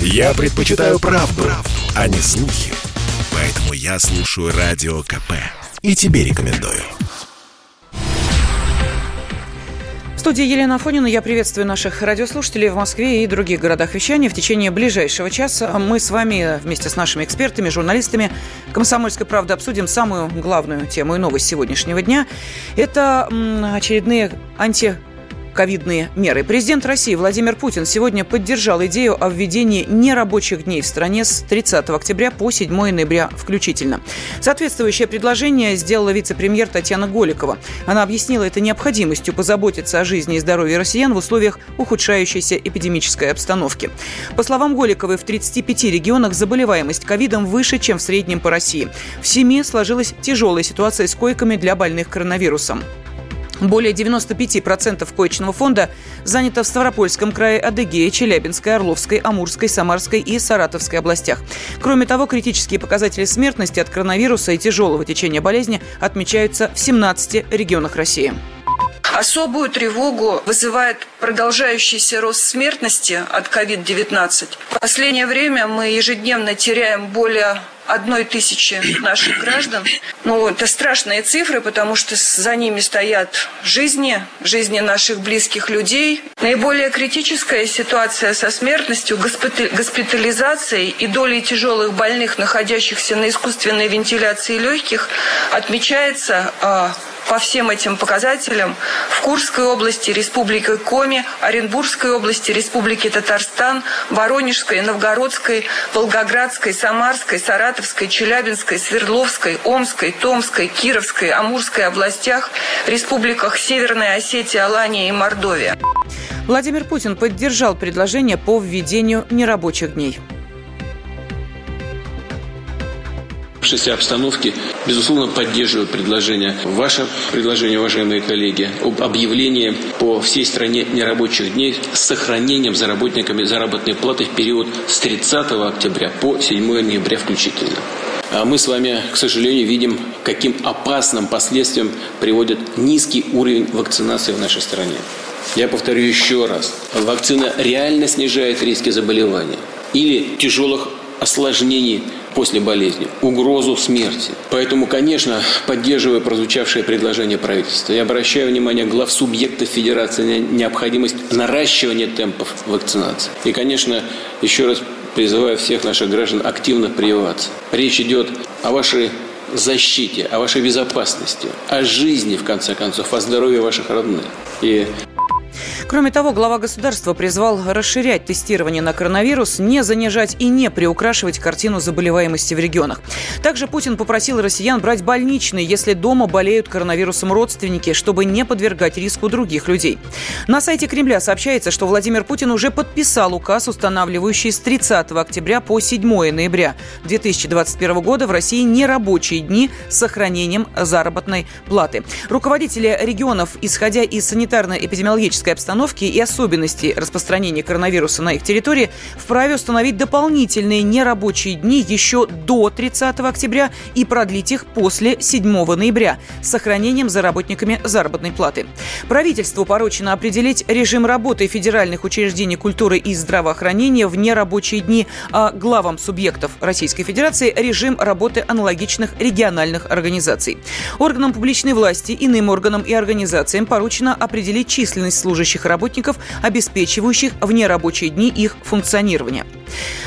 Я предпочитаю правду, правду, а не слухи. Поэтому я слушаю Радио КП. И тебе рекомендую. В студии Елена Афонина. Я приветствую наших радиослушателей в Москве и других городах вещания. В течение ближайшего часа мы с вами вместе с нашими экспертами, журналистами «Комсомольской правды» обсудим самую главную тему и новость сегодняшнего дня. Это очередные анти ковидные меры. Президент России Владимир Путин сегодня поддержал идею о введении нерабочих дней в стране с 30 октября по 7 ноября включительно. Соответствующее предложение сделала вице-премьер Татьяна Голикова. Она объяснила это необходимостью позаботиться о жизни и здоровье россиян в условиях ухудшающейся эпидемической обстановки. По словам Голиковой, в 35 регионах заболеваемость ковидом выше, чем в среднем по России. В семи сложилась тяжелая ситуация с койками для больных коронавирусом. Более 95% коечного фонда занято в Ставропольском крае, Адыгее, Челябинской, Орловской, Амурской, Самарской и Саратовской областях. Кроме того, критические показатели смертности от коронавируса и тяжелого течения болезни отмечаются в 17 регионах России. Особую тревогу вызывает продолжающийся рост смертности от COVID-19. В последнее время мы ежедневно теряем более одной тысячи наших граждан. Ну, это страшные цифры, потому что за ними стоят жизни, жизни наших близких людей. Наиболее критическая ситуация со смертностью, госпитализацией и долей тяжелых больных, находящихся на искусственной вентиляции легких, отмечается а, по всем этим показателям в Курской области, Республике Коми, Оренбургской области, Республике Татарстан, Воронежской, Новгородской, Волгоградской, Самарской, Саратовской, Челябинской, Свердловской, Омской, Томской, Кировской, Амурской областях, республиках Северная Осетия, Алания и Мордовия. Владимир Путин поддержал предложение по введению нерабочих дней. Сложившейся обстановке, безусловно, поддерживаю предложение, ваше предложение, уважаемые коллеги, об объявлении по всей стране нерабочих дней с сохранением за работниками заработной платы в период с 30 октября по 7 ноября включительно. А мы с вами, к сожалению, видим, каким опасным последствиям приводит низкий уровень вакцинации в нашей стране. Я повторю еще раз. Вакцина реально снижает риски заболевания или тяжелых осложнений после болезни, угрозу смерти. Поэтому, конечно, поддерживая прозвучавшее предложение правительства, я обращаю внимание глав субъектов Федерации на необходимость наращивания темпов вакцинации. И, конечно, еще раз призываю всех наших граждан активно прививаться. Речь идет о вашей защите, о вашей безопасности, о жизни, в конце концов, о здоровье ваших родных. И Кроме того, глава государства призвал расширять тестирование на коронавирус, не занижать и не приукрашивать картину заболеваемости в регионах. Также Путин попросил россиян брать больничные, если дома болеют коронавирусом родственники, чтобы не подвергать риску других людей. На сайте Кремля сообщается, что Владимир Путин уже подписал указ, устанавливающий с 30 октября по 7 ноября 2021 года в России нерабочие дни с сохранением заработной платы. Руководители регионов, исходя из санитарно-эпидемиологической обстановки, обстановки и особенностей распространения коронавируса на их территории вправе установить дополнительные нерабочие дни еще до 30 октября и продлить их после 7 ноября с сохранением за работниками заработной платы. Правительству поручено определить режим работы федеральных учреждений культуры и здравоохранения в нерабочие дни, а главам субъектов Российской Федерации режим работы аналогичных региональных организаций. Органам публичной власти, иным органам и организациям поручено определить численность служащих работников, обеспечивающих в нерабочие дни их функционирование.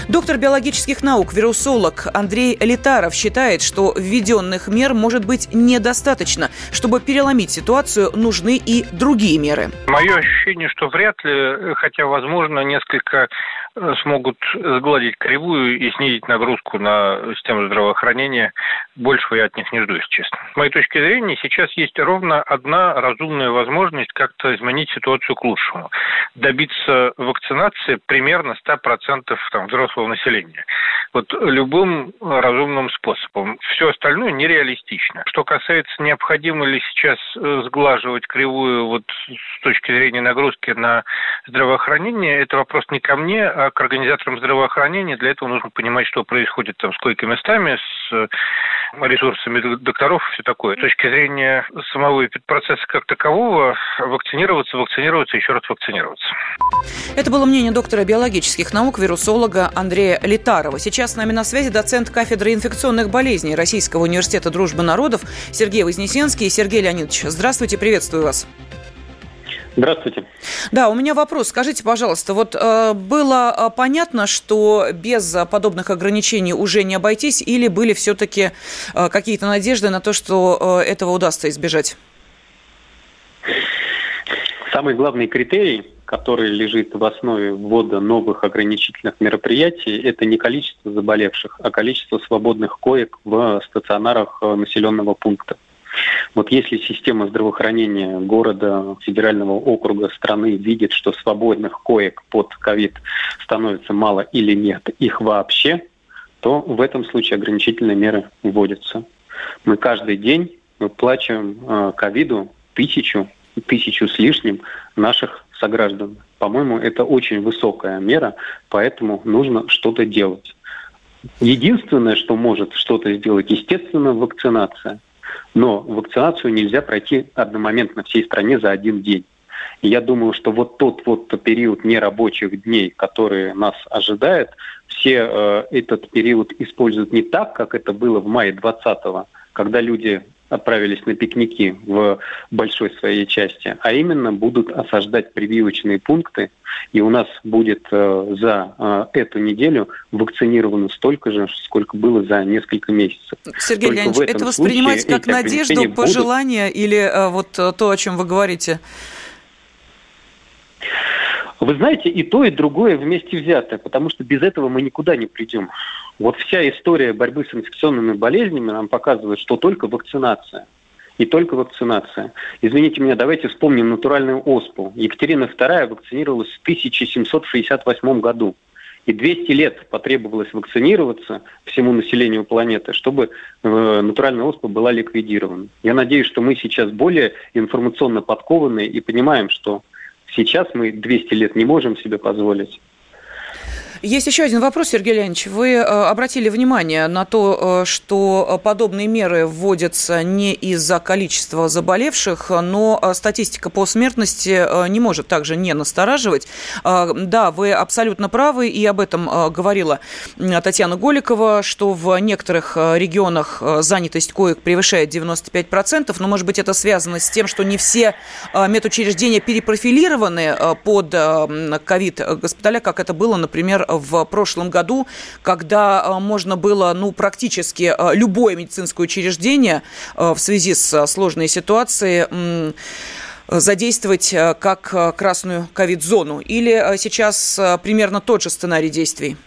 Доктор биологических наук, вирусолог Андрей Литаров считает, что введенных мер может быть недостаточно. Чтобы переломить ситуацию, нужны и другие меры. Мое ощущение, что вряд ли, хотя, возможно, несколько э, смогут сгладить кривую и снизить нагрузку на систему здравоохранения. Большего я от них не жду, если честно. С моей точки зрения, сейчас есть ровно одна разумная возможность как-то изменить ситуацию к лучшему. Добиться вакцинации примерно 100% там, взрослого населения. Вот любым разумным способом. Все остальное нереалистично. Что касается необходимо ли сейчас э, сглаживать кривую вот с точки зрения нагрузки на здравоохранение, это вопрос не ко мне, а к организаторам здравоохранения. Для этого нужно понимать, что происходит там с койко-местами, с э, ресурсами докторов и все такое. С точки зрения самого процесса как такового, вакцинироваться, вакцинироваться, еще раз вакцинироваться. Это было мнение доктора биологических наук, вирусолога Андрея Литарова. Сейчас с нами на связи доцент кафедры инфекционных болезней Российского университета дружбы народов Сергей Вознесенский. Сергей Леонидович, здравствуйте, приветствую вас. Здравствуйте. Да, у меня вопрос. Скажите, пожалуйста, вот э, было э, понятно, что без подобных ограничений уже не обойтись, или были все-таки э, какие-то надежды на то, что э, этого удастся избежать? Самый главный критерий, который лежит в основе ввода новых ограничительных мероприятий, это не количество заболевших, а количество свободных коек в стационарах э, населенного пункта. Вот если система здравоохранения города, федерального округа, страны видит, что свободных коек под ковид становится мало или нет, их вообще, то в этом случае ограничительные меры вводятся. Мы каждый день выплачиваем э, ковиду тысячу, тысячу с лишним наших сограждан. По-моему, это очень высокая мера, поэтому нужно что-то делать. Единственное, что может что-то сделать, естественно, вакцинация. Но вакцинацию нельзя пройти одномоментно всей стране за один день. И я думаю, что вот тот вот период нерабочих дней, который нас ожидает, все э, этот период используют не так, как это было в мае 20-го, когда люди отправились на пикники в большой своей части, а именно будут осаждать прививочные пункты, и у нас будет э, за э, эту неделю вакцинировано столько же, сколько было за несколько месяцев. Сергей Только Леонидович, это воспринимать как надежду, пожелание будут... или э, вот то, о чем вы говорите? Вы знаете, и то, и другое вместе взятое, потому что без этого мы никуда не придем. Вот вся история борьбы с инфекционными болезнями нам показывает, что только вакцинация. И только вакцинация. Извините меня, давайте вспомним натуральную оспу. Екатерина II вакцинировалась в 1768 году. И 200 лет потребовалось вакцинироваться всему населению планеты, чтобы э, натуральная оспа была ликвидирована. Я надеюсь, что мы сейчас более информационно подкованы и понимаем, что сейчас мы 200 лет не можем себе позволить. Есть еще один вопрос, Сергей Леонидович. Вы э, обратили внимание на то, э, что подобные меры вводятся не из-за количества заболевших, но э, статистика по смертности не может также не настораживать. Да, вы абсолютно правы, и об этом говорила Татьяна Голикова, что в некоторых регионах занятость коек превышает 95%, но, может быть, это связано с тем, что не все медучреждения перепрофилированы под ковид госпиталя, как это было, например, в прошлом году, когда э, можно было ну, практически э, любое медицинское учреждение э, в связи с сложной ситуацией задействовать как красную ковид-зону? Или сейчас примерно тот же сценарий действий?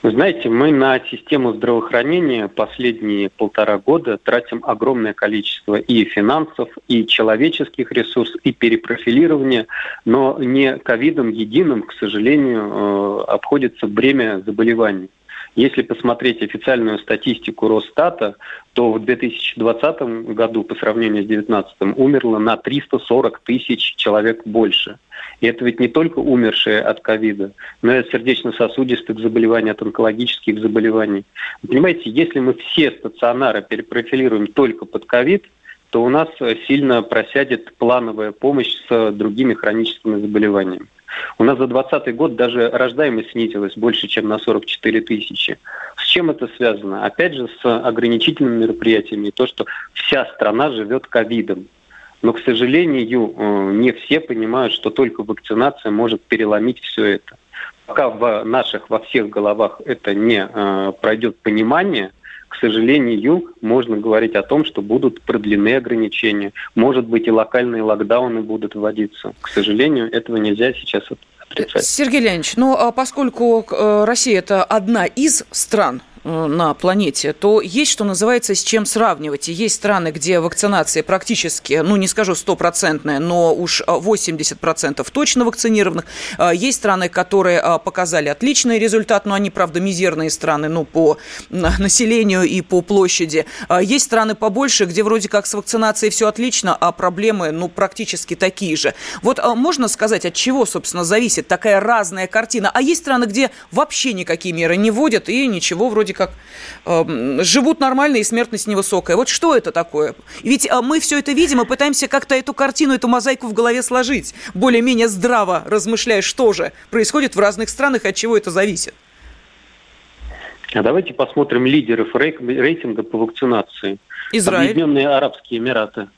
Вы знаете, мы на систему здравоохранения последние полтора года тратим огромное количество и финансов, и человеческих ресурсов, и перепрофилирования, но не ковидом единым, к сожалению, э, обходится бремя заболеваний. Если посмотреть официальную статистику Росстата, то в 2020 году по сравнению с 2019 умерло на 340 тысяч человек больше. И это ведь не только умершие от ковида, но и от сердечно-сосудистых заболеваний, от онкологических заболеваний. Вы понимаете, если мы все стационары перепрофилируем только под ковид, то у нас сильно просядет плановая помощь с другими хроническими заболеваниями. У нас за 2020 год даже рождаемость снизилась больше, чем на 44 тысячи. С чем это связано? Опять же, с ограничительными мероприятиями. То, что вся страна живет ковидом. Но, к сожалению, э, не все понимают, что только вакцинация может переломить все это. Пока в наших, во всех головах это не э, пройдет понимание, к сожалению, можно говорить о том, что будут продлены ограничения. Может быть, и локальные локдауны будут вводиться. К сожалению, этого нельзя сейчас отрицать. Сергей Леонидович, ну, а поскольку э, Россия – это одна из стран, на планете, то есть, что называется, с чем сравнивать. И есть страны, где вакцинация практически, ну, не скажу стопроцентная, но уж 80% точно вакцинированных. Есть страны, которые показали отличный результат, но они, правда, мизерные страны, ну, по населению и по площади. Есть страны побольше, где вроде как с вакцинацией все отлично, а проблемы, ну, практически такие же. Вот можно сказать, от чего, собственно, зависит такая разная картина? А есть страны, где вообще никакие меры не вводят и ничего, вроде как э, живут нормально и смертность невысокая. Вот что это такое? Ведь э, мы все это видим и пытаемся как-то эту картину, эту мозаику в голове сложить, более-менее здраво размышляя, что же происходит в разных странах и от чего это зависит. А давайте посмотрим лидеров рейтинга по вакцинации. Израиль. Объединенные Арабские Эмираты.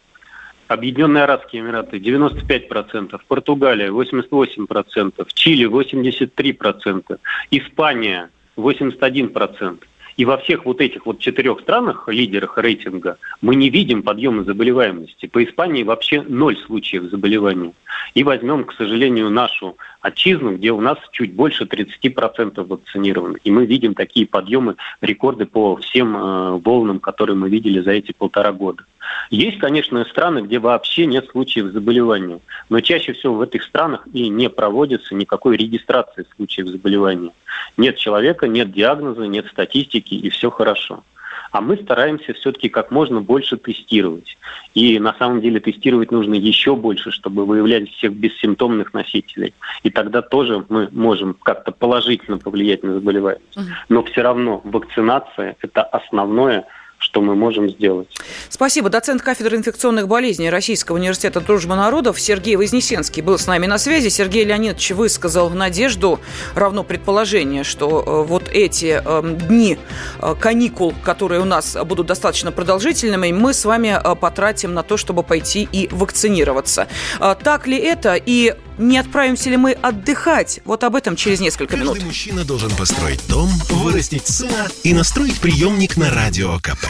Объединенные Арабские Эмираты 95%, Португалия 88%, Чили 83%, Испания 81%. И во всех вот этих вот четырех странах, лидерах рейтинга, мы не видим подъема заболеваемости. По Испании вообще ноль случаев заболевания. И возьмем, к сожалению, нашу отчизну, где у нас чуть больше 30% вакцинированных. И мы видим такие подъемы, рекорды по всем э, волнам, которые мы видели за эти полтора года. Есть, конечно, страны, где вообще нет случаев заболевания, но чаще всего в этих странах и не проводится никакой регистрации случаев заболевания. Нет человека, нет диагноза, нет статистики, и все хорошо. А мы стараемся все-таки как можно больше тестировать. И на самом деле тестировать нужно еще больше, чтобы выявлять всех бессимптомных носителей. И тогда тоже мы можем как-то положительно повлиять на заболеваемость. Но все равно вакцинация – это основное – что мы можем сделать. Спасибо. Доцент кафедры инфекционных болезней Российского университета дружбы народов Сергей Вознесенский был с нами на связи. Сергей Леонидович высказал надежду, равно предположение, что э, вот эти э, дни э, каникул, которые у нас будут достаточно продолжительными, мы с вами потратим на то, чтобы пойти и вакцинироваться. Так ли это? И не отправимся ли мы отдыхать? Вот об этом через несколько Каждый минут. Каждый мужчина должен построить дом, вырастить сына и настроить приемник на Радио КП.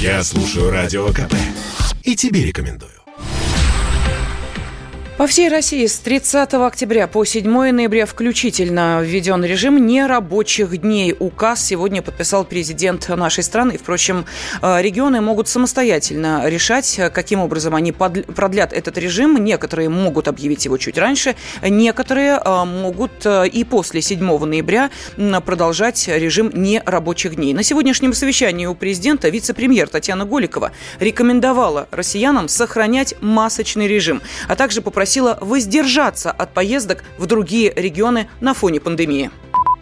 Я слушаю Радио КП и тебе рекомендую. По всей России с 30 октября по 7 ноября включительно введен режим нерабочих дней. Указ сегодня подписал президент нашей страны. Впрочем, э, регионы могут самостоятельно решать, каким образом они продлят этот режим. Некоторые могут объявить его чуть раньше, некоторые э, могут э, и после 7 ноября продолжать режим нерабочих дней. На сегодняшнем совещании у президента вице-премьер Татьяна Голикова рекомендовала россиянам сохранять масочный режим, а также попросила попросила воздержаться от поездок в другие регионы на фоне пандемии.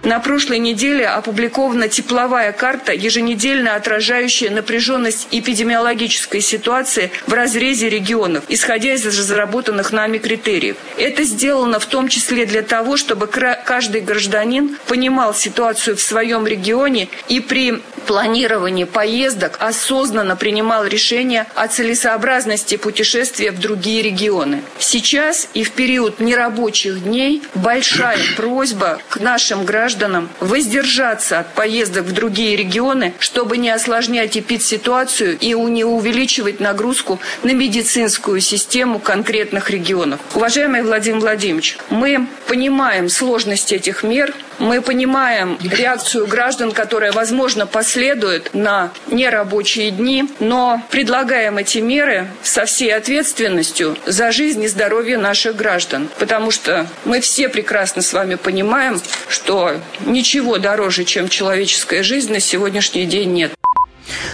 На прошлой неделе опубликована тепловая карта, еженедельно отражающая напряженность эпидемиологической ситуации в разрезе регионов, исходя из разработанных нами критериев. Это сделано в том числе для того, чтобы каждый гражданин понимал ситуацию в своем регионе и при планировании поездок осознанно принимал решение о целесообразности путешествия в другие регионы. Сейчас и в период нерабочих дней большая просьба к нашим гражданам гражданам воздержаться от поездок в другие регионы, чтобы не осложнять эпидситуацию и не увеличивать нагрузку на медицинскую систему конкретных регионов. Уважаемый Владимир Владимирович, мы понимаем сложность этих мер, мы понимаем реакцию граждан, которая, возможно, последует на нерабочие дни, но предлагаем эти меры со всей ответственностью за жизнь и здоровье наших граждан. Потому что мы все прекрасно с вами понимаем, что ничего дороже, чем человеческая жизнь на сегодняшний день нет.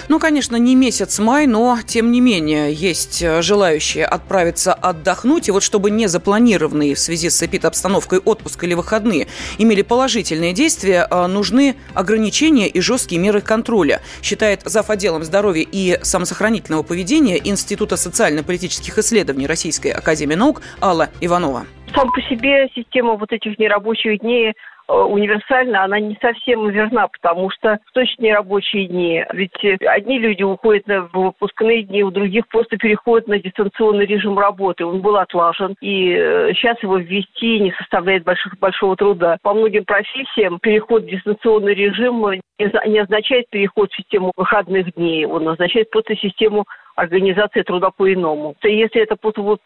Ну, конечно, не месяц май, но, тем не менее, есть э, желающие отправиться отдохнуть. И вот чтобы не запланированные в связи с эпид-обстановкой отпуск или выходные имели положительные действия, э, нужны ограничения и жесткие меры контроля, считает зав. отделом здоровья и самосохранительного поведения Института социально-политических исследований Российской Академии Наук Алла Иванова. Сам по себе система вот этих нерабочих дней универсальна, она не совсем верна, потому что точные рабочие дни. Ведь э, одни люди уходят в выпускные дни, у других просто переходят на дистанционный режим работы. Он был отлажен, и сейчас э, его ввести не составляет больших, большого труда. По многим профессиям переход в дистанционный режим не означает переход в систему выходных дней, он означает просто систему организации труда по-иному. Если это просто будут,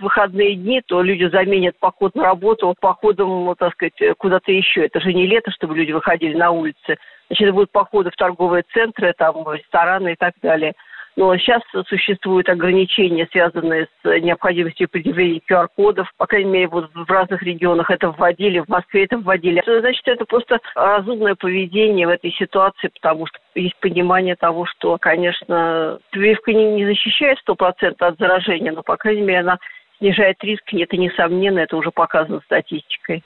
выходные дни, то люди заменят поход на работу походом, так сказать, куда-то еще. Это же не лето, чтобы люди выходили на улицы. Значит, это будут походы в торговые центры, там, рестораны и так далее. Но сейчас существуют ограничения, связанные с необходимостью предъявления QR-кодов. По крайней мере, вот в разных регионах это вводили, в Москве это вводили. Значит, это просто разумное поведение в этой ситуации, потому что есть понимание того, что, конечно, прививка не, не защищает 100% от заражения, но, по крайней мере, она снижает риск, это несомненно, это уже показано статистикой.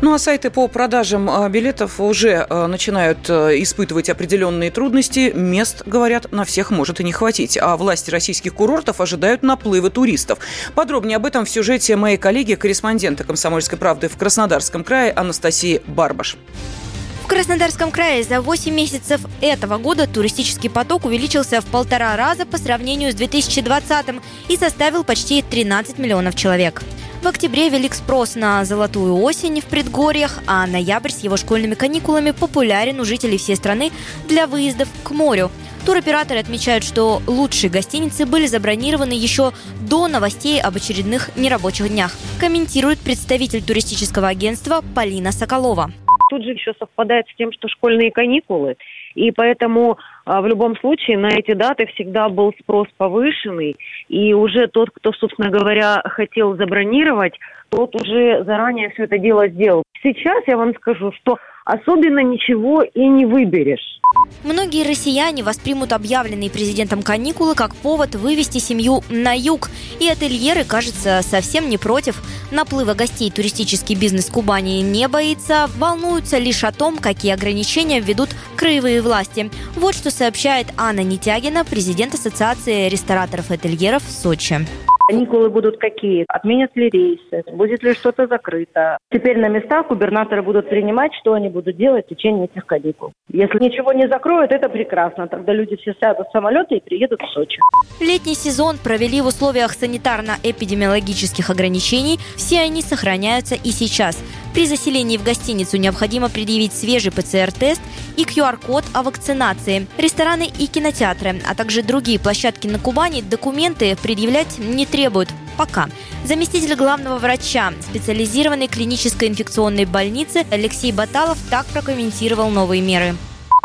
Ну а сайты по продажам а, билетов уже а, начинают а, испытывать определенные трудности. Мест, говорят, на всех может и не хватить. А власти российских курортов ожидают наплыва туристов. Подробнее об этом в сюжете моей коллеги, корреспондента «Комсомольской правды» в Краснодарском крае Анастасии Барбаш. В Краснодарском крае за 8 месяцев этого года туристический поток увеличился в полтора раза по сравнению с 2020 и составил почти 13 миллионов человек. В октябре велик спрос на золотую осень в предгорьях, а ноябрь с его школьными каникулами популярен у жителей всей страны для выездов к морю. Туроператоры отмечают, что лучшие гостиницы были забронированы еще до новостей об очередных нерабочих днях, комментирует представитель туристического агентства Полина Соколова тут же еще совпадает с тем, что школьные каникулы. И поэтому а, в любом случае на эти даты всегда был спрос повышенный. И уже тот, кто, собственно говоря, хотел забронировать, тот уже заранее все это дело сделал. Сейчас я вам скажу, что особенно ничего и не выберешь. Многие россияне воспримут объявленные президентом каникулы как повод вывести семью на юг. И ательеры, кажется, совсем не против. Наплыва гостей туристический бизнес Кубани не боится, волнуются лишь о том, какие ограничения введут краевые власти. Вот что сообщает Анна Нетягина, президент Ассоциации рестораторов и ательеров Сочи. Каникулы будут какие? Отменят ли рейсы? Будет ли что-то закрыто? Теперь на местах губернаторы будут принимать, что они будут делать в течение этих каникул. Если ничего не закроют, это прекрасно. Тогда люди все сядут в самолеты и приедут в Сочи. Летний сезон провели в условиях санитарно-эпидемиологических ограничений. Все они сохраняются и сейчас. При заселении в гостиницу необходимо предъявить свежий ПЦР-тест и QR-код о вакцинации. Рестораны и кинотеатры, а также другие площадки на Кубани документы предъявлять не требуют. Пока. Заместитель главного врача специализированной клинической инфекционной больницы Алексей Баталов так прокомментировал новые меры.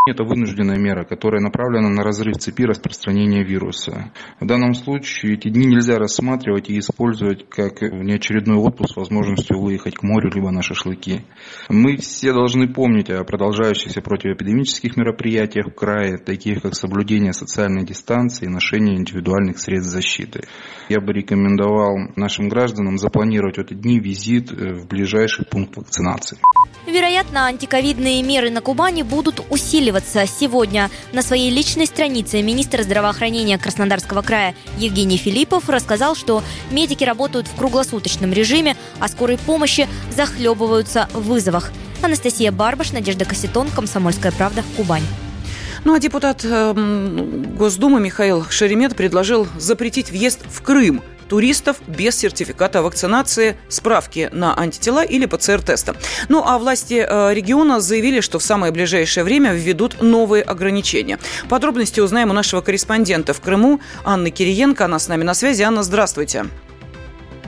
Это вынужденная мера, которая направлена на разрыв цепи распространения вируса. В данном случае эти дни нельзя рассматривать и использовать как неочередной отпуск с возможностью выехать к морю либо на шашлыки. Мы все должны помнить о продолжающихся противоэпидемических мероприятиях в крае, таких как соблюдение социальной дистанции и ношение индивидуальных средств защиты. Я бы рекомендовал нашим гражданам запланировать в эти дни визит в ближайший пункт вакцинации. Вероятно, антиковидные меры на Кубани будут усиливаться. Сегодня на своей личной странице министр здравоохранения Краснодарского края Евгений Филиппов рассказал, что медики работают в круглосуточном режиме, а скорой помощи захлебываются в вызовах. Анастасия Барбаш, Надежда Кассетон, Комсомольская правда, Кубань. Ну а депутат э, Госдумы Михаил Шеремет предложил запретить въезд в Крым – туристов без сертификата вакцинации, справки на антитела или ПЦР-теста. Ну а власти э, региона заявили, что в самое ближайшее время введут новые ограничения. Подробности узнаем у нашего корреспондента в Крыму Анны Кириенко. Она с нами на связи. Анна, здравствуйте.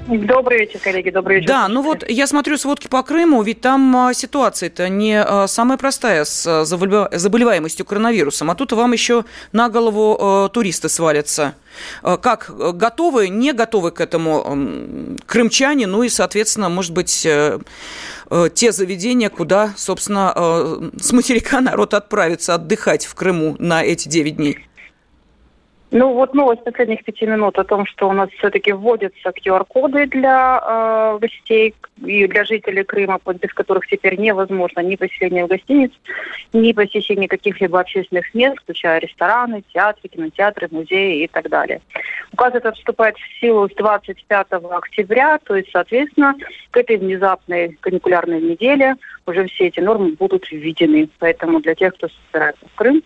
Добрый вечер, коллеги, добрый вечер. Да, ну вот я смотрю сводки по Крыму, ведь там а, ситуация-то не а, самая простая с а, заболеваемостью коронавирусом, а тут вам еще на голову туристы свалятся. Как готовы, не готовы к этому крымчане, ну и, соответственно, может быть, э, э, те заведения, куда, собственно, с материка народ отправится отдыхать в Крыму на эти 9 дней? Ну вот новость последних пяти минут о том, что у нас все-таки вводятся QR-коды для э, гостей и для жителей Крыма, без которых теперь невозможно ни посещение в гостиниц, ни посещение каких-либо общественных мест, включая рестораны, театры, кинотеатры, музеи и так далее. Указ этот вступает в силу с 25 октября, то есть, соответственно, к этой внезапной каникулярной неделе уже все эти нормы будут введены. Поэтому для тех, кто собирается в Крым,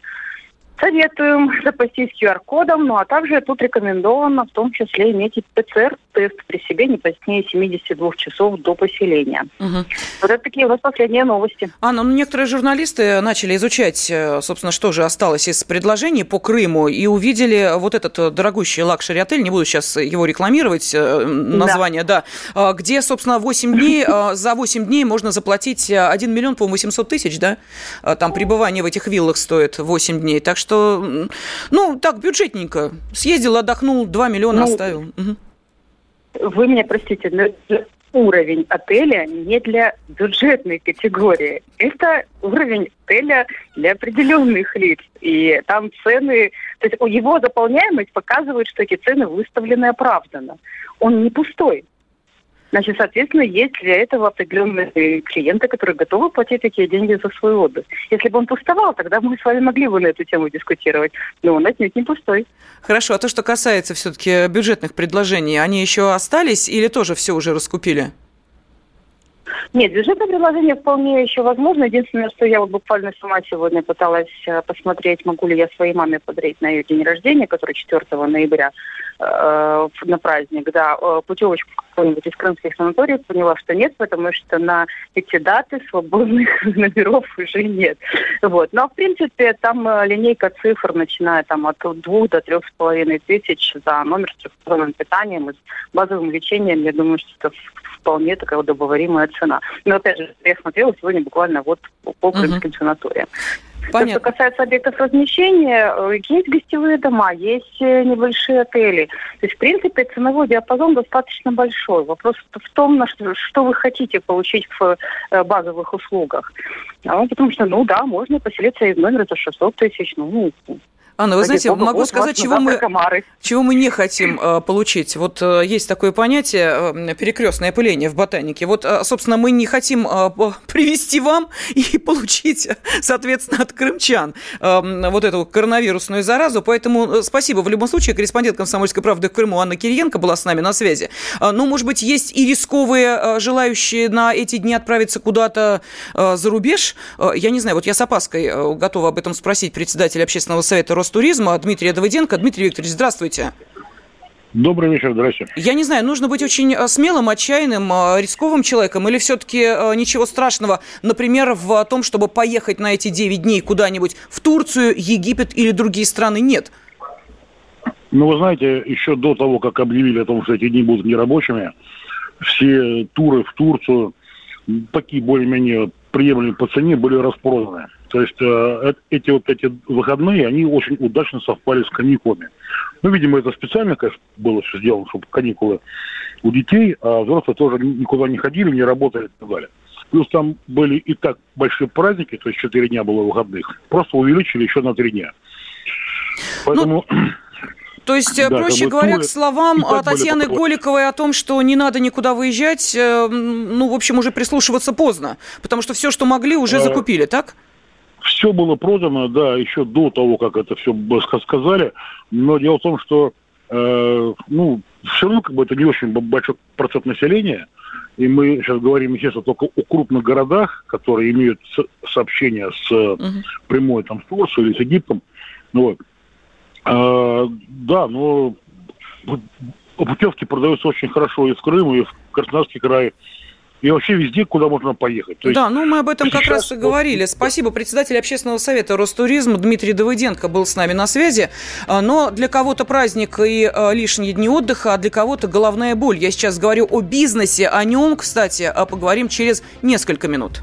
Советуем запастись QR-кодом, ну а также тут рекомендовано в том числе иметь и ПЦР-тест при себе не позднее 72 часов до поселения. Угу. Вот это такие у нас последние новости. Анна, ну некоторые журналисты начали изучать, э, собственно, что же осталось из предложений по Крыму и увидели вот этот э, дорогущий лакшери-отель, не буду сейчас его рекламировать, э, название, да, да где, собственно, 8 дней, за 8 дней можно заплатить 1 миллион, по 800 тысяч, да? Там пребывание в этих виллах стоит 8 дней. Так что что, ну, так, бюджетненько. Съездил, отдохнул, 2 миллиона ну, оставил. Угу. Вы меня простите, но уровень отеля не для бюджетной категории. Это уровень отеля для определенных лиц. И там цены... То есть его заполняемость показывает, что эти цены выставлены оправданно. Он не пустой. Значит, соответственно, есть для этого определенные клиенты, которые готовы платить такие деньги за свой отдых. Если бы он пустовал, тогда мы с вами могли бы на эту тему дискутировать. Но он отнюдь не пустой. Хорошо, а то, что касается все-таки бюджетных предложений, они еще остались или тоже все уже раскупили? Нет, бюджетное предложение вполне еще возможно. Единственное, что я вот буквально сама сегодня пыталась э, посмотреть, могу ли я своей маме подарить на ее день рождения, который 4 ноября э, на праздник, да, э, путевочку какой-нибудь из крымских санаториев, поняла, что нет, потому что на эти даты свободных номеров уже нет. Вот. Но, в принципе, там э, линейка цифр, начиная там от двух до трех с половиной тысяч за номер с трехсторонним питанием и с базовым лечением, я думаю, что это вполне такая удобоваримая цена. Но, опять же, я смотрела сегодня буквально вот по крымским uh-huh. санаториям. Понятно. То, что касается объектов размещения, э, есть гостевые дома, есть э, небольшие отели. То есть, в принципе, ценовой диапазон достаточно большой. Вопрос в том, на что, что вы хотите получить в э, базовых услугах. А, потому что, ну да, можно поселиться из номера за 600 тысяч, ну, Анна, вы знаете, могу сказать, чего мы, чего мы не хотим э, получить. Вот э, есть такое понятие э, перекрестное опыление в ботанике. Вот, э, собственно, мы не хотим э, привести вам и получить, соответственно, от крымчан э, вот эту коронавирусную заразу. Поэтому э, спасибо. В любом случае, корреспондент «Комсомольской правды» в Крыму Анна Кириенко была с нами на связи. Э, ну, может быть, есть и рисковые э, желающие на эти дни отправиться куда-то э, за рубеж. Э, я не знаю, вот я с опаской э, готова об этом спросить председателя общественного совета Рос Ростуризма Дмитрия Давыденко. Дмитрий Викторович, здравствуйте. Добрый вечер, здравствуйте. Я не знаю, нужно быть очень э, смелым, отчаянным, э, рисковым человеком или все-таки э, ничего страшного, например, в том, чтобы поехать на эти 9 дней куда-нибудь в Турцию, Египет или другие страны, нет? Ну, вы знаете, еще до того, как объявили о том, что эти дни будут нерабочими, все туры в Турцию, такие более-менее приемлемые по цене, были распроданы. То есть э, эти вот эти выходные, они очень удачно совпали с каникулами. Ну, видимо, это специально, конечно, было все сделано, чтобы каникулы у детей, а взрослые тоже никуда не ходили, не работали и так далее. Плюс там были и так большие праздники, то есть четыре дня было выходных. Просто увеличили еще на три дня. Поэтому... Ну... То есть, э, да, проще говоря, к словам Татьяны Голиковой о том, что не надо никуда выезжать, э, ну, в общем, уже прислушиваться поздно, потому что все, что могли, уже а... закупили, так? Все было продано, да, еще до того, как это все сказали. Но дело в том, что э, ну, все равно как бы это не очень большой процент населения. И мы сейчас говорим, естественно, только о крупных городах, которые имеют сообщение с угу. прямой там, с Турцией или с Египтом. Ну, вот. а, да, но путевки продаются очень хорошо и в Крым, и в Краснодарский край и вообще везде, куда можно поехать. То да, ну мы об этом как раз и говорили. Спасибо. Председатель общественного совета Ростуризм Дмитрий Давыденко был с нами на связи. А, но для кого-то праздник и а, лишние дни отдыха, а для кого-то головная боль. Я сейчас говорю о бизнесе, о нем, кстати, а поговорим через несколько минут.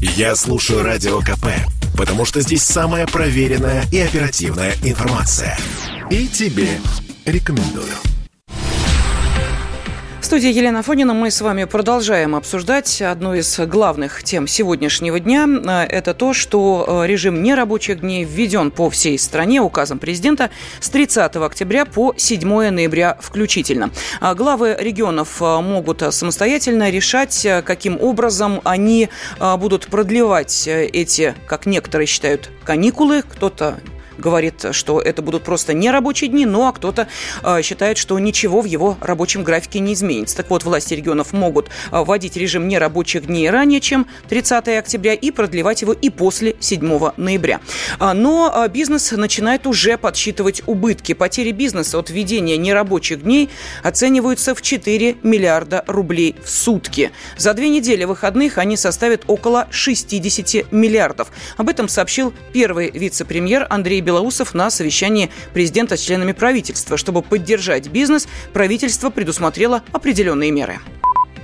Я слушаю Радио КП, потому что здесь самая проверенная и оперативная информация. И тебе рекомендую студии Елена Фонина мы с вами продолжаем обсуждать одну из главных тем сегодняшнего дня. Это то, что э, режим нерабочих дней введен по всей стране указом президента с 30 октября по 7 ноября включительно. А главы регионов э, могут самостоятельно решать, э, каким образом они будут продлевать эти, как некоторые считают, каникулы. Кто-то говорит, что это будут просто не рабочие дни, ну а кто-то э, считает, что ничего в его рабочем графике не изменится. Так вот, власти регионов могут э, вводить режим нерабочих дней ранее, чем 30 октября, и продлевать его и после 7 ноября. А, но э, бизнес начинает уже подсчитывать убытки. Потери бизнеса от введения нерабочих дней оцениваются в 4 миллиарда рублей в сутки. За две недели выходных они составят около 60 миллиардов. Об этом сообщил первый вице-премьер Андрей Белоусов на совещании президента с членами правительства. Чтобы поддержать бизнес, правительство предусмотрело определенные меры.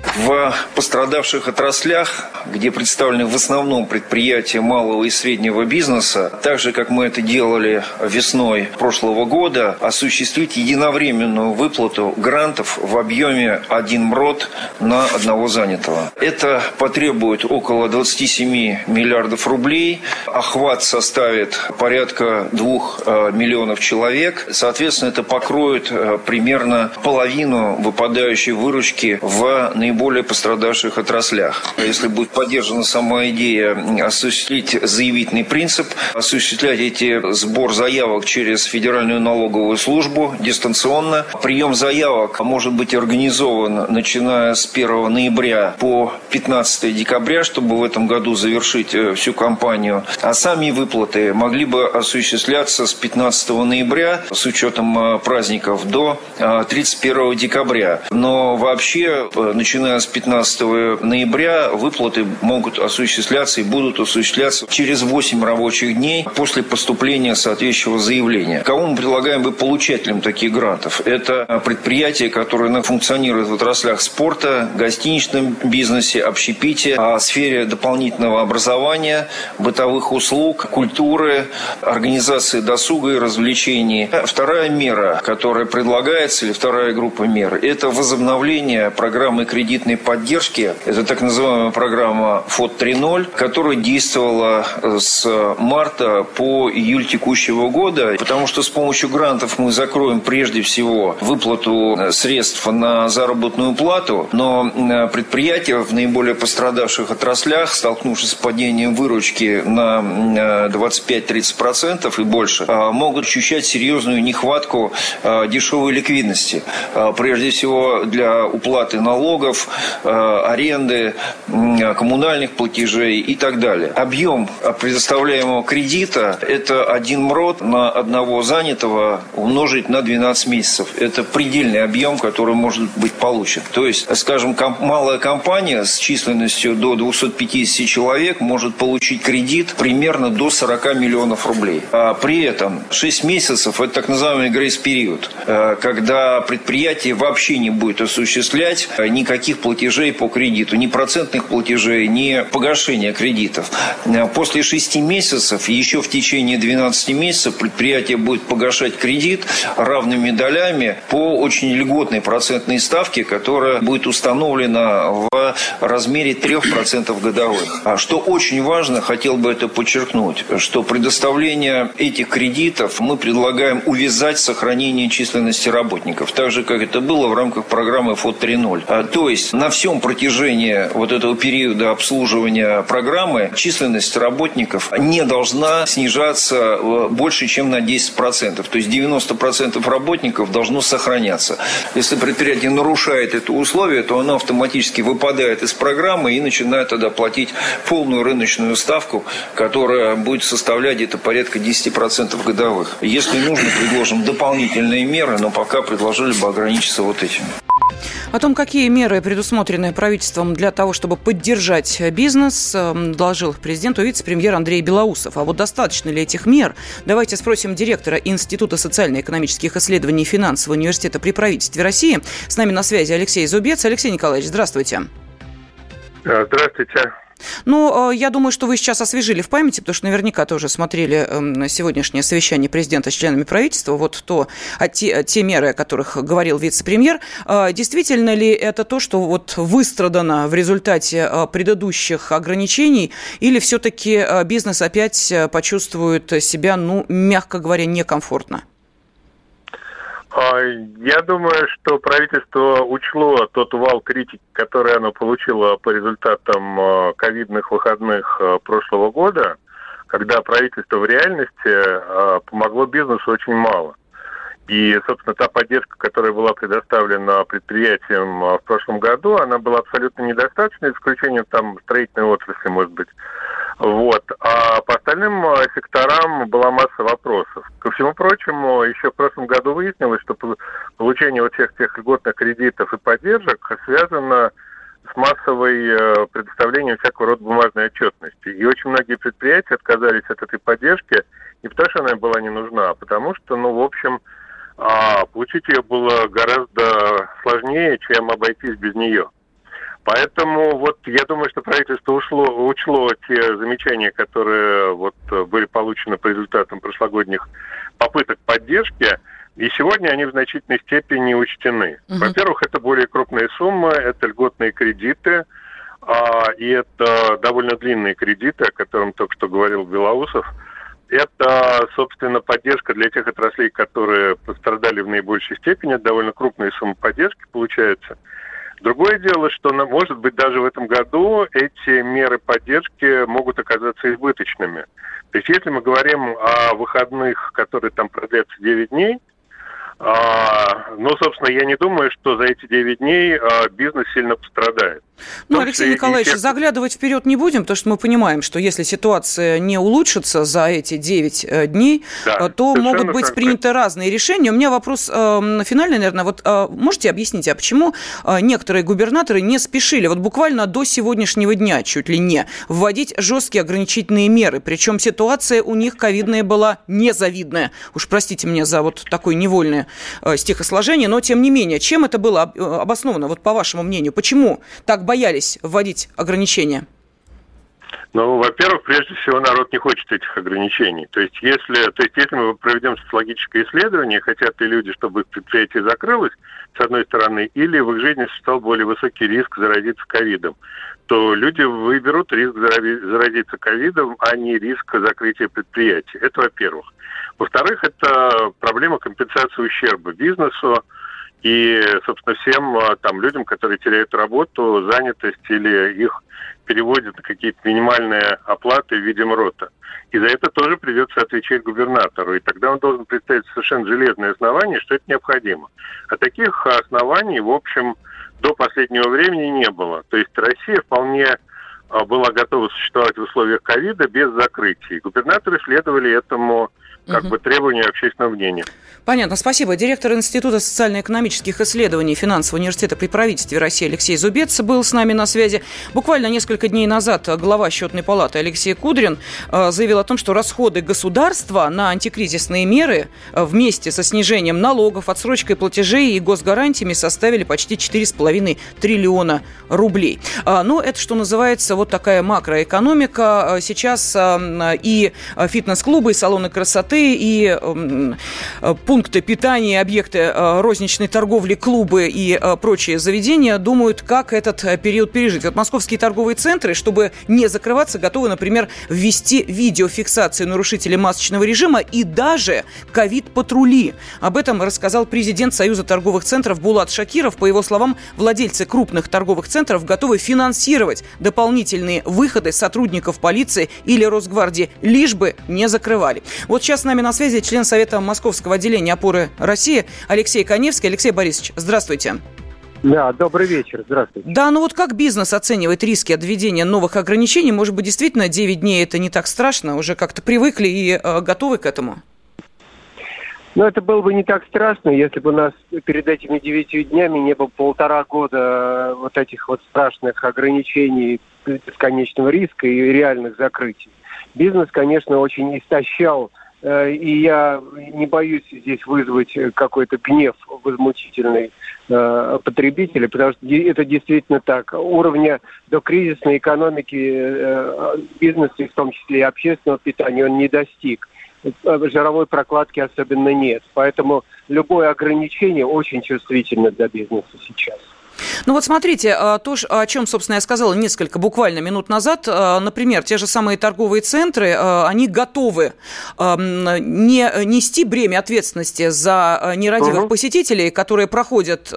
В пострадавших отраслях, где представлены в основном предприятия малого и среднего бизнеса, так же, как мы это делали весной прошлого года, осуществить единовременную выплату грантов в объеме 1 МРОД на одного занятого. Это потребует около 27 миллиардов рублей. Охват составит порядка 2 э, миллионов человек. Соответственно, это покроет э, примерно половину выпадающей выручки в наиболее наиболее пострадавших отраслях. Если будет поддержана сама идея осуществить заявительный принцип, осуществлять эти сбор заявок через Федеральную налоговую службу дистанционно, прием заявок может быть организован начиная с 1 ноября по 15 декабря, чтобы в этом году завершить э, всю кампанию. А сами выплаты могли бы осуществляться с 15 ноября с учетом э, праздников до 31 э, декабря. Но вообще, начиная начиная с 15 ноября выплаты могут осуществляться и будут осуществляться через 8 рабочих дней после поступления соответствующего заявления. Кому мы предлагаем быть получателем таких грантов? Это предприятия, которые функционируют в отраслях спорта, гостиничном бизнесе, общепите, о сфере дополнительного образования, бытовых услуг, культуры, организации досуга и развлечений. Вторая мера, которая предлагается, или вторая группа мер, это возобновление программы кредитов кредитной поддержки. Это так называемая программа ФОД 3.0, которая действовала э, с марта по июль текущего года, потому что с помощью грантов мы закроем прежде всего выплату э, средств на заработную плату, но э, предприятия в наиболее пострадавших отраслях, столкнувшись с падением выручки на 25-30% и больше, могут ощущать серьезную нехватку дешевой ликвидности. Прежде всего для уплаты налогов, налогов, э, аренды, коммунальных платежей и так далее. Объем предоставляемого кредита – это один МРОД на одного занятого умножить на 12 месяцев. Это предельный объем, который может быть получен. То есть, скажем, малая компания с численностью до 250 человек может получить кредит примерно до 40 миллионов рублей. А при этом 6 месяцев – это так называемый грейс-период, э, когда предприятие вообще не будет осуществлять никаких никаких платежей по кредиту, ни процентных платежей, ни погашения кредитов. После 6 месяцев, еще в течение 12 месяцев предприятие будет погашать кредит равными долями по очень льготной процентной ставке, которая будет установлена в размере 3% годовых. А что очень важно, хотел бы это подчеркнуть, что предоставление этих кредитов мы предлагаем увязать сохранение численности работников, так же, как это было в рамках программы ФОД 3.0. А, то есть есть на всем протяжении вот этого периода обслуживания программы численность работников не должна снижаться э, больше, чем на 10%. То есть 90% работников должно сохраняться. Если предприятие нарушает это условие, то оно автоматически выпадает из программы и начинает тогда платить полную рыночную ставку, которая будет составлять где-то порядка 10% годовых. Если нужно, предложим дополнительные меры, но пока предложили бы ограничиться вот этим. О том, какие меры предусмотрены правительством для того, чтобы поддержать бизнес, эм, доложил президенту вице-премьер Андрей Белоусов. А вот достаточно ли этих мер? Давайте спросим директора Института социально-экономических исследований и финансового университета при правительстве России. С нами на связи Алексей Зубец. Алексей Николаевич, здравствуйте. Здравствуйте. Ну, э, я думаю, что вы сейчас освежили в памяти, потому что наверняка тоже смотрели эм, сегодняшнее совещание президента с членами правительства, вот то, а те, те меры, о которых говорил вице-премьер. Э, действительно ли это то, что вот выстрадано в результате э, предыдущих ограничений, или все-таки бизнес опять почувствует себя, ну, мягко говоря, некомфортно? А, я думаю, что правительство учло тот вал критики, который оно получило по результатам а, ковидных выходных а, прошлого года. когда правительство в реальности помогло бизнесу очень мало. И, собственно, та поддержка, которая была предоставлена предприятиям в прошлом году, она была абсолютно недостаточной, исключением там строительной отрасли, может быть. Вот. А по остальным секторам была масса вопросов. Ко всему прочему, еще в прошлом году выяснилось, что получение вот всех тех льготных кредитов и поддержек связано с массовой э, предоставлением всякого рода бумажной отчетности. И очень многие предприятия отказались от этой поддержки не потому, что она им была не нужна, а потому что, ну, в общем, а, получить ее было гораздо сложнее, чем обойтись без нее. Поэтому вот я думаю, что правительство ушло, учло те замечания, которые вот были получены по результатам прошлогодних попыток поддержки, и сегодня они в значительной степени учтены. Угу. Во-первых, это более крупные суммы, это льготные кредиты, а, и это довольно длинные кредиты, о котором только что говорил Белоусов. Это, собственно, поддержка для тех отраслей, которые пострадали в наибольшей степени. Это довольно крупные суммы поддержки получается. Другое дело, что, может быть, даже в этом году эти меры поддержки могут оказаться избыточными. То есть, если мы говорим о выходных, которые там продлятся 9 дней, а, ну, собственно, я не думаю, что за эти 9 дней а, бизнес сильно пострадает. Ну, Алексей Николаевич, тех... заглядывать вперед не будем, потому что мы понимаем, что если ситуация не улучшится за эти 9 э, дней, да, э, то могут быть приняты разные решения. У меня вопрос э, финальный, наверное. Вот э, можете объяснить, а почему э, некоторые губернаторы не спешили, вот буквально до сегодняшнего дня, чуть ли не, вводить жесткие ограничительные меры? Причем ситуация у них ковидная была незавидная. Уж простите меня за вот такое невольное э, стихосложение, но тем не менее, чем это было обосновано, вот по вашему мнению? Почему так боялись вводить ограничения? Ну, во-первых, прежде всего, народ не хочет этих ограничений. То есть, если, то есть, если мы проведем социологическое исследование, хотят ли люди, чтобы их предприятие закрылось, с одной стороны, или в их жизни стал более высокий риск заразиться ковидом, то люди выберут риск заразиться ковидом, а не риск закрытия предприятия. Это во-первых. Во-вторых, это проблема компенсации ущерба бизнесу, и, собственно, всем а, там людям, которые теряют работу, занятость или их переводят на какие-то минимальные оплаты в виде МРОТа. И за это тоже придется отвечать губернатору. И тогда он должен представить совершенно железные основания, что это необходимо. А таких оснований, в общем, до последнего времени не было. То есть Россия вполне а, была готова существовать в условиях ковида без закрытий. Губернаторы следовали этому как угу. бы требования общественного мнения. Понятно, спасибо. Директор Института социально-экономических исследований Финансового университета при правительстве России Алексей Зубец был с нами на связи. Буквально несколько дней назад глава счетной палаты Алексей Кудрин э, заявил о том, что расходы государства на антикризисные меры э, вместе со снижением налогов, отсрочкой платежей и госгарантиями составили почти 4,5 триллиона рублей. А, но это, что называется, вот такая макроэкономика. А, сейчас и фитнес-клубы, и салоны красоты, и пункты питания, объекты розничной торговли, клубы и прочие заведения думают, как этот период пережить. Вот московские торговые центры, чтобы не закрываться, готовы, например, ввести видеофиксацию нарушителей масочного режима и даже ковид-патрули. Об этом рассказал президент Союза торговых центров Булат Шакиров. По его словам, владельцы крупных торговых центров готовы финансировать дополнительные выходы сотрудников полиции или Росгвардии, лишь бы не закрывали. Вот сейчас нами на связи член Совета Московского отделения опоры России Алексей Коневский. Алексей Борисович, здравствуйте. Да, добрый вечер, здравствуйте. Да, ну вот как бизнес оценивает риски от введения новых ограничений? Может быть, действительно 9 дней это не так страшно, уже как-то привыкли и э, готовы к этому? Ну, это было бы не так страшно, если бы у нас перед этими девятью днями не было полтора года э, вот этих вот страшных ограничений бесконечного риска и реальных закрытий. Бизнес, конечно, очень истощал и я не боюсь здесь вызвать какой-то гнев возмутительный э, потребителя, потому что это действительно так. Уровня до кризисной экономики э, бизнеса, в том числе и общественного питания, он не достиг. Э, жировой прокладки особенно нет. Поэтому любое ограничение очень чувствительно для бизнеса сейчас. Ну вот смотрите, а, то, о чем, собственно, я сказала несколько буквально минут назад, а, например, те же самые торговые центры, а, они готовы не нести бремя ответственности за нерадивых угу. посетителей, которые проходят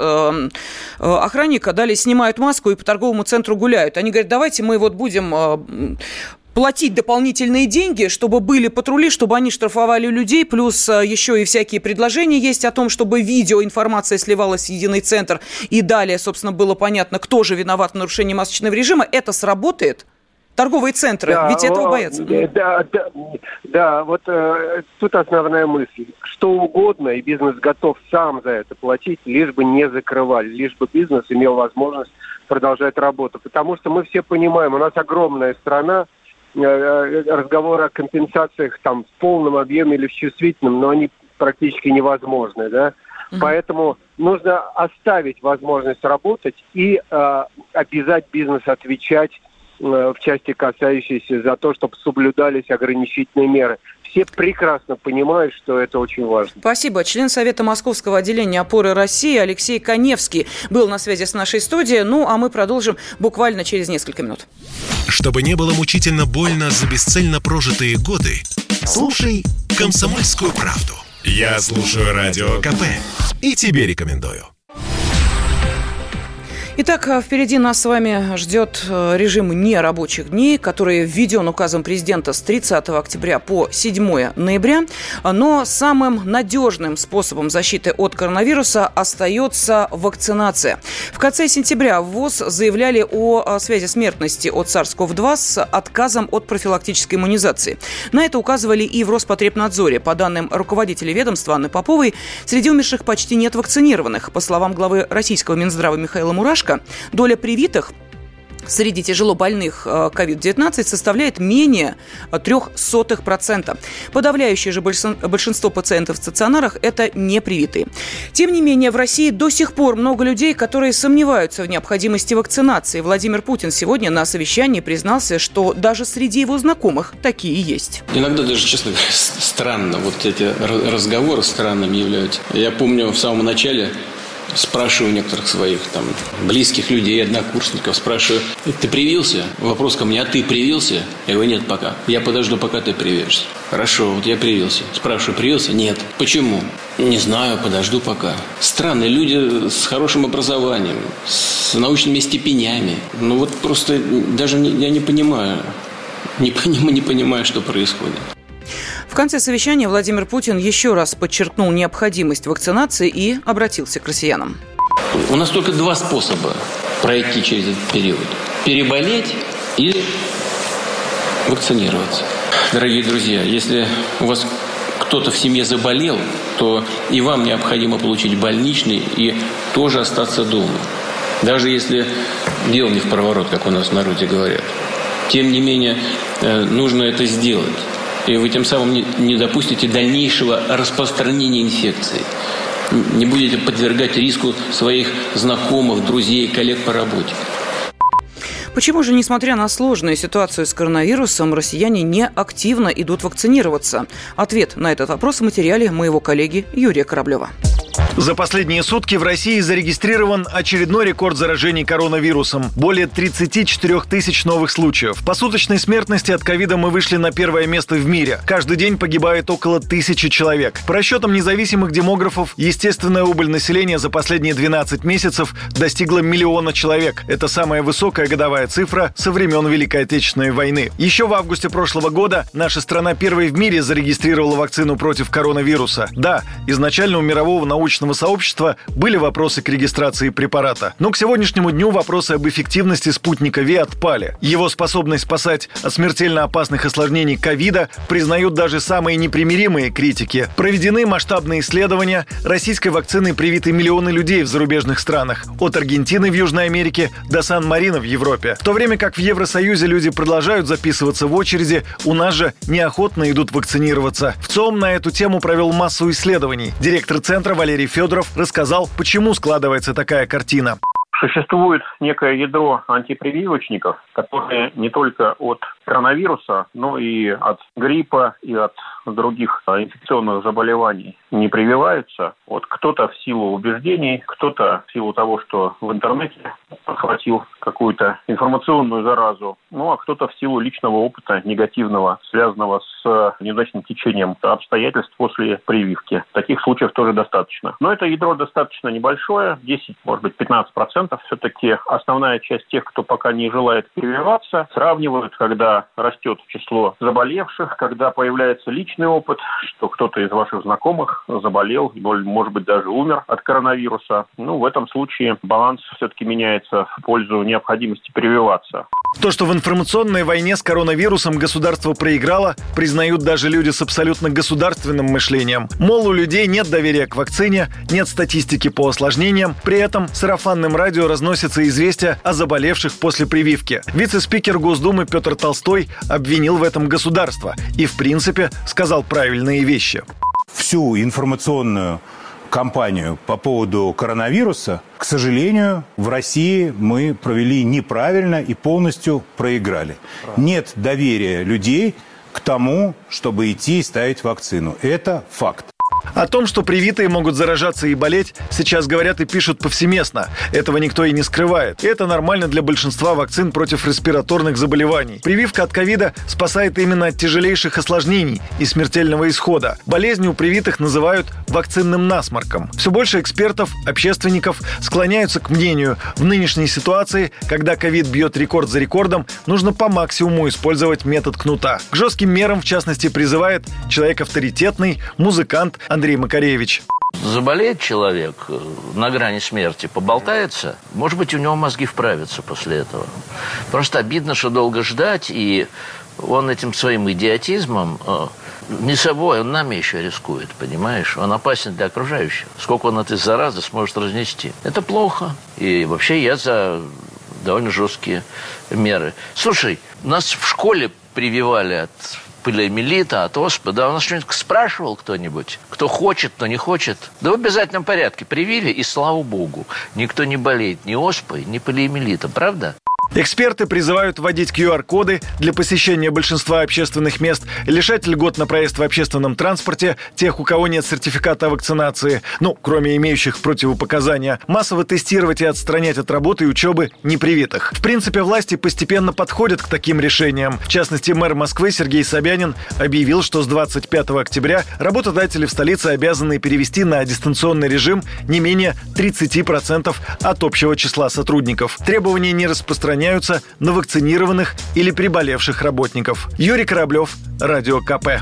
охранника, далее снимают маску и по торговому центру гуляют. Они говорят, давайте мы вот будем платить дополнительные деньги, чтобы были патрули, чтобы они штрафовали людей, плюс э, еще и всякие предложения есть о том, чтобы видеоинформация сливалась в единый центр, и далее, собственно, было понятно, кто же виноват в нарушении масочного режима, это сработает? Торговые центры, да, ведь этого боятся. Да, да, да вот э, тут основная мысль. Что угодно, и бизнес готов сам за это платить, лишь бы не закрывали, лишь бы бизнес имел возможность продолжать работу. Потому что мы все понимаем, у нас огромная страна, Э, э, разговоры о компенсациях там в полном объеме или в чувствительном, но они практически невозможны, да. Mm-hmm. Поэтому нужно оставить возможность работать и э, обязать бизнес отвечать э, в части, касающейся за то, чтобы соблюдались ограничительные меры все прекрасно понимают, что это очень важно. Спасибо. Член Совета Московского отделения опоры России Алексей Коневский был на связи с нашей студией. Ну, а мы продолжим буквально через несколько минут. Чтобы не было мучительно больно за бесцельно прожитые годы, слушай «Комсомольскую правду». Я слушаю Радио КП и тебе рекомендую. Итак, э, впереди нас с вами ждет э, режим нерабочих дней, который введен указом президента с 30 октября по 7 ноября. Но самым надежным способом защиты от коронавируса остается вакцинация. В конце сентября в ВОЗ заявляли о связи смертности от SARS-CoV-2 с отказом от профилактической иммунизации. На это указывали и в Роспотребнадзоре. По данным руководителя ведомства Анны Поповой, среди умерших почти нет вакцинированных. По словам главы российского Минздрава Михаила Мурашко, Мурашко, доля привитых среди тяжело больных COVID-19 э, составляет менее 0,03%. Подавляющее же большинство пациентов в стационарах – это непривитые. Тем не менее, в России до сих пор много людей, которые сомневаются в необходимости вакцинации. Владимир Путин сегодня на совещании признался, что даже среди его знакомых такие есть. Иногда даже, честно говоря, странно. Вот эти разговоры странными являются. Я помню в самом начале спрашиваю некоторых своих там близких людей, однокурсников, спрашиваю, ты привился? Вопрос ко мне, а ты привился? Я говорю, нет пока. Я подожду, пока ты привяжешься. Хорошо, вот я привился. Спрашиваю, привился? Нет. Почему? Не знаю, подожду пока. Странные люди с хорошим образованием, с научными степенями. Ну вот просто даже не, я не понимаю, не, не понимаю, что происходит. В конце совещания Владимир Путин еще раз подчеркнул необходимость вакцинации и обратился к россиянам. У нас только два способа пройти через этот период. Переболеть или вакцинироваться. Дорогие друзья, если у вас кто-то в семье заболел, то и вам необходимо получить больничный и тоже остаться дома. Даже если дело не в проворот, как у нас в народе говорят. Тем не менее, э, нужно это сделать и вы тем самым не, допустите дальнейшего распространения инфекции. Не будете подвергать риску своих знакомых, друзей, коллег по работе. Почему же, несмотря на сложную ситуацию с коронавирусом, россияне не активно идут вакцинироваться? Ответ на этот вопрос в материале моего коллеги Юрия Кораблева. За последние сутки в России зарегистрирован очередной рекорд заражений коронавирусом. Более 34 тысяч новых случаев. По суточной смертности от ковида мы вышли на первое место в мире. Каждый день погибает около тысячи человек. По расчетам независимых демографов, естественная убыль населения за последние 12 месяцев достигла миллиона человек. Это самая высокая годовая цифра со времен Великой Отечественной войны. Еще в августе прошлого года наша страна первой в мире зарегистрировала вакцину против коронавируса. Да, изначально у мирового научного научного сообщества были вопросы к регистрации препарата. Но к сегодняшнему дню вопросы об эффективности спутника ВИ отпали. Его способность спасать от смертельно опасных осложнений ковида признают даже самые непримиримые критики. Проведены масштабные исследования. Российской вакциной привиты миллионы людей в зарубежных странах. От Аргентины в Южной Америке до Сан-Марино в Европе. В то время как в Евросоюзе люди продолжают записываться в очереди, у нас же неохотно идут вакцинироваться. В ЦОМ на эту тему провел массу исследований. Директор центра Валерий Федоров рассказал, почему складывается такая картина. Существует некое ядро антипрививочников, которые не только от коронавируса, но и от гриппа и от других а, инфекционных заболеваний не прививаются. Вот кто-то в силу убеждений, кто-то в силу того, что в интернете охватил какую-то информационную заразу, ну а кто-то в силу личного опыта негативного, связанного с неудачным течением обстоятельств после прививки. Таких случаев тоже достаточно. Но это ядро достаточно небольшое, 10, может быть, 15 процентов. Все-таки основная часть тех, кто пока не желает прививаться, сравнивают, когда растет число заболевших, когда появляется личный опыт, что кто-то из ваших знакомых заболел, может быть, даже умер от коронавируса. Ну, в этом случае баланс все-таки меняется в пользу необходимости прививаться. То, что в информационной войне с коронавирусом государство проиграло, признают даже люди с абсолютно государственным мышлением. Мол, у людей нет доверия к вакцине, нет статистики по осложнениям, при этом сарафанным радио разносятся известия о заболевших после прививки. Вице-спикер Госдумы Петр Толстой обвинил в этом государство и, в принципе, сказал правильные вещи. Всю информационную кампанию по поводу коронавируса, к сожалению, в России мы провели неправильно и полностью проиграли. Нет доверия людей к тому, чтобы идти и ставить вакцину. Это факт. О том, что привитые могут заражаться и болеть, сейчас говорят и пишут повсеместно. Этого никто и не скрывает. Это нормально для большинства вакцин против респираторных заболеваний. Прививка от ковида спасает именно от тяжелейших осложнений и смертельного исхода. Болезнь у привитых называют вакцинным насморком. Все больше экспертов, общественников склоняются к мнению, в нынешней ситуации, когда ковид бьет рекорд за рекордом, нужно по максимуму использовать метод кнута. К жестким мерам, в частности, призывает человек авторитетный, музыкант, Андрей Макаревич. Заболеет человек э, на грани смерти, поболтается, может быть, у него мозги вправятся после этого. Просто обидно, что долго ждать, и он этим своим идиотизмом э, не собой, он нами еще рискует, понимаешь? Он опасен для окружающих. Сколько он этой заразы сможет разнести. Это плохо. И вообще я за довольно жесткие меры. Слушай, нас в школе прививали от полиомиелита, от оспы. Да, у нас что-нибудь спрашивал кто-нибудь? Кто хочет, кто не хочет? Да в обязательном порядке привили, и слава богу, никто не болеет ни оспой, ни полиомиелитом, правда? Эксперты призывают вводить QR-коды для посещения большинства общественных мест, лишать льгот на проезд в общественном транспорте тех, у кого нет сертификата о вакцинации, ну, кроме имеющих противопоказания, массово тестировать и отстранять от работы и учебы непривитых. В принципе, власти постепенно подходят к таким решениям. В частности, мэр Москвы Сергей Собянин объявил, что с 25 октября работодатели в столице обязаны перевести на дистанционный режим не менее 30% от общего числа сотрудников. Требования не распространяются распространяются на вакцинированных или приболевших работников. Юрий Кораблев, Радио КП.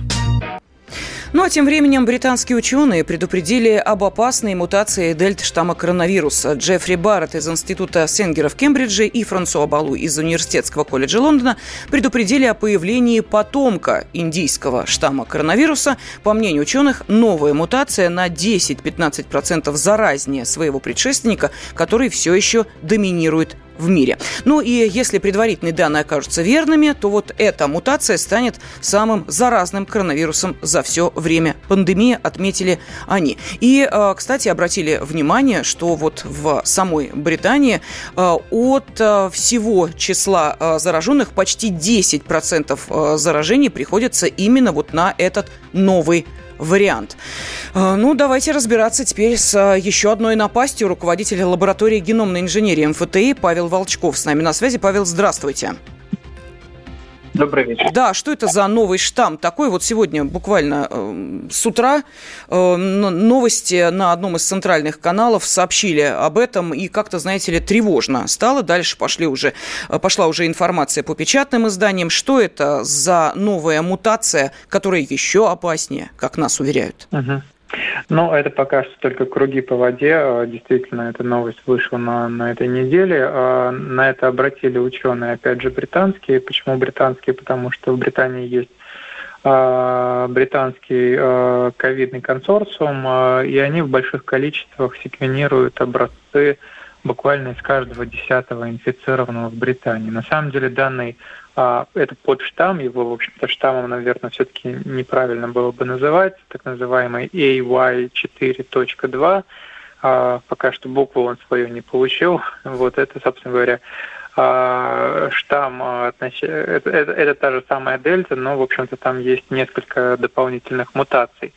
Ну а тем временем британские ученые предупредили об опасной мутации дельта штамма коронавируса. Джеффри Барретт из Института Сенгера в Кембридже и Франсуа Балу из Университетского колледжа Лондона предупредили о появлении потомка индийского штамма коронавируса. По мнению ученых, новая мутация на 10-15% заразнее своего предшественника, который все еще доминирует в мире. Ну и если предварительные данные окажутся верными, то вот эта мутация станет самым заразным коронавирусом за все время пандемии, отметили они. И, э, кстати, обратили внимание, что вот в самой Британии э, от э, всего числа зараженных почти 10% заражений приходится именно вот на этот новый вариант. А, ну, давайте разбираться теперь с а, еще одной напастью руководителя лаборатории геномной инженерии МФТИ Павел Волчков с нами на связи. Павел, здравствуйте. Добрый вечер. Да, что это за новый штамм такой? Вот сегодня буквально э, с утра э, новости на одном из центральных каналов сообщили об этом, и как-то, знаете ли, тревожно стало. Дальше пошли уже, э, пошла уже информация по печатным изданиям. Что это за новая мутация, которая еще опаснее, как нас уверяют? Угу. Ну, это пока что только круги по воде. А, действительно, эта новость вышла на, на этой неделе. А, на это обратили ученые, опять же, британские. Почему британские? Потому что в Британии есть а, британский ковидный консорциум, и они в больших количествах секвенируют образцы буквально из каждого десятого инфицированного в Британии. На самом деле данный а, это подштамм, его, в общем-то, штаммом, наверное, все-таки неправильно было бы называть, так называемый AY4.2. А, пока что букву он свою не получил. Вот это, собственно говоря, а, штамм, это, это, это та же самая дельта, но, в общем-то, там есть несколько дополнительных мутаций.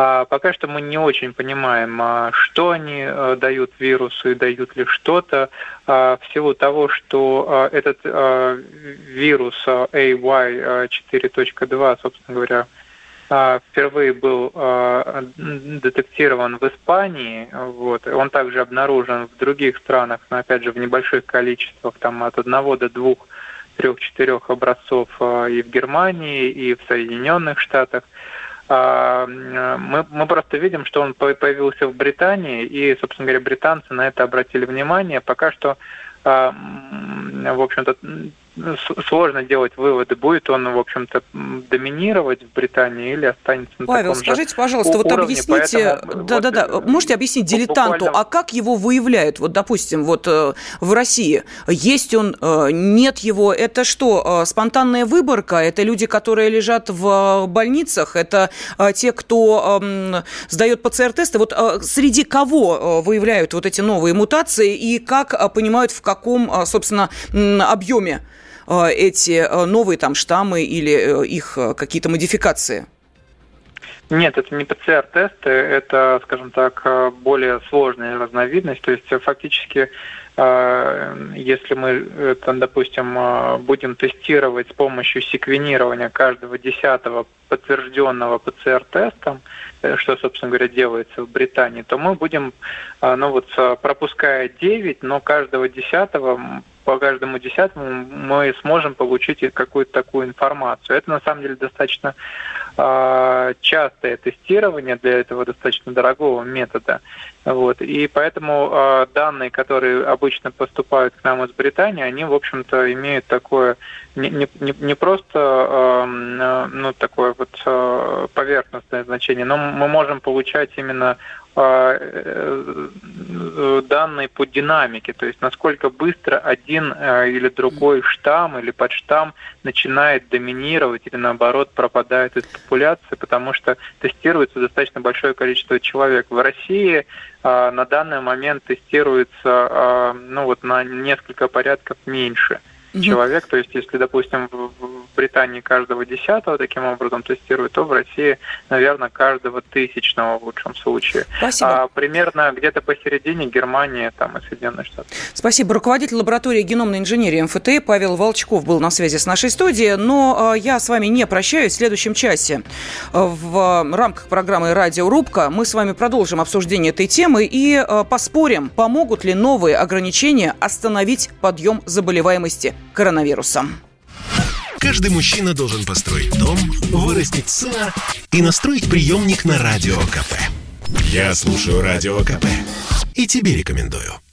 А пока что мы не очень понимаем, а, что они а, дают вирусу и дают ли что-то. В силу того, что этот вирус AY4.2, собственно говоря, впервые был детектирован в Испании. Вот. Он также обнаружен в других странах, но опять же в небольших количествах, там от одного до двух трех-четырех образцов и в Германии, и в Соединенных Штатах. А, мы, мы просто видим, что он появился в Британии, и, собственно говоря, британцы на это обратили внимание. Пока что, а, в общем-то, сложно делать выводы, будет он, в общем-то, доминировать в Британии или останется на Павел, таком скажите, же пожалуйста, уровне, вот объясните, да-да-да, вот, можете объяснить дилетанту, буквально... а как его выявляют? Вот, допустим, вот э, в России есть он, э, нет его, это что, э, спонтанная выборка? Это люди, которые лежат в больницах? Это те, кто сдает ПЦР-тесты? Вот среди кого выявляют вот эти новые мутации и как понимают, в каком, собственно, объеме Э, эти э, новые там штаммы или э, их какие-то модификации? Нет, это не ПЦР-тесты, это, скажем так, более сложная разновидность. То есть фактически, если мы, там, допустим, будем тестировать с помощью секвенирования каждого десятого подтвержденного ПЦР-тестом, что, собственно говоря, делается в Британии, то мы будем, ну вот, пропуская 9, но каждого десятого по каждому десятому мы сможем получить какую-то такую информацию. Это на самом деле достаточно э, частое тестирование для этого достаточно дорогого метода. Вот. И поэтому э, данные, которые обычно поступают к нам из Британии, они, в общем-то, имеют такое не, не, не просто э, ну, такое вот э, поверхностное значение, но мы можем получать именно данные по динамике, то есть насколько быстро один э, или другой штамм или подштамм начинает доминировать или наоборот пропадает из популяции, потому что тестируется достаточно большое количество человек. В России э, на данный момент тестируется ну вот на несколько порядков меньше угу. человек. То есть, если, допустим, в Британии каждого десятого таким образом тестируют, то в России, наверное, каждого тысячного в лучшем случае. Спасибо. А примерно где-то посередине Германия там, и Соединенные Штаты. Спасибо. Руководитель лаборатории геномной инженерии МФТ Павел Волчков был на связи с нашей студией. Но э, я с вами не прощаюсь. В следующем часе э, в рамках программы «Радиорубка» мы с вами продолжим обсуждение этой темы и э, поспорим, помогут ли новые ограничения остановить подъем заболеваемости коронавирусом. Каждый мужчина должен построить дом, вырастить сына и настроить приемник на Радио КП. Я слушаю Радио КП и тебе рекомендую.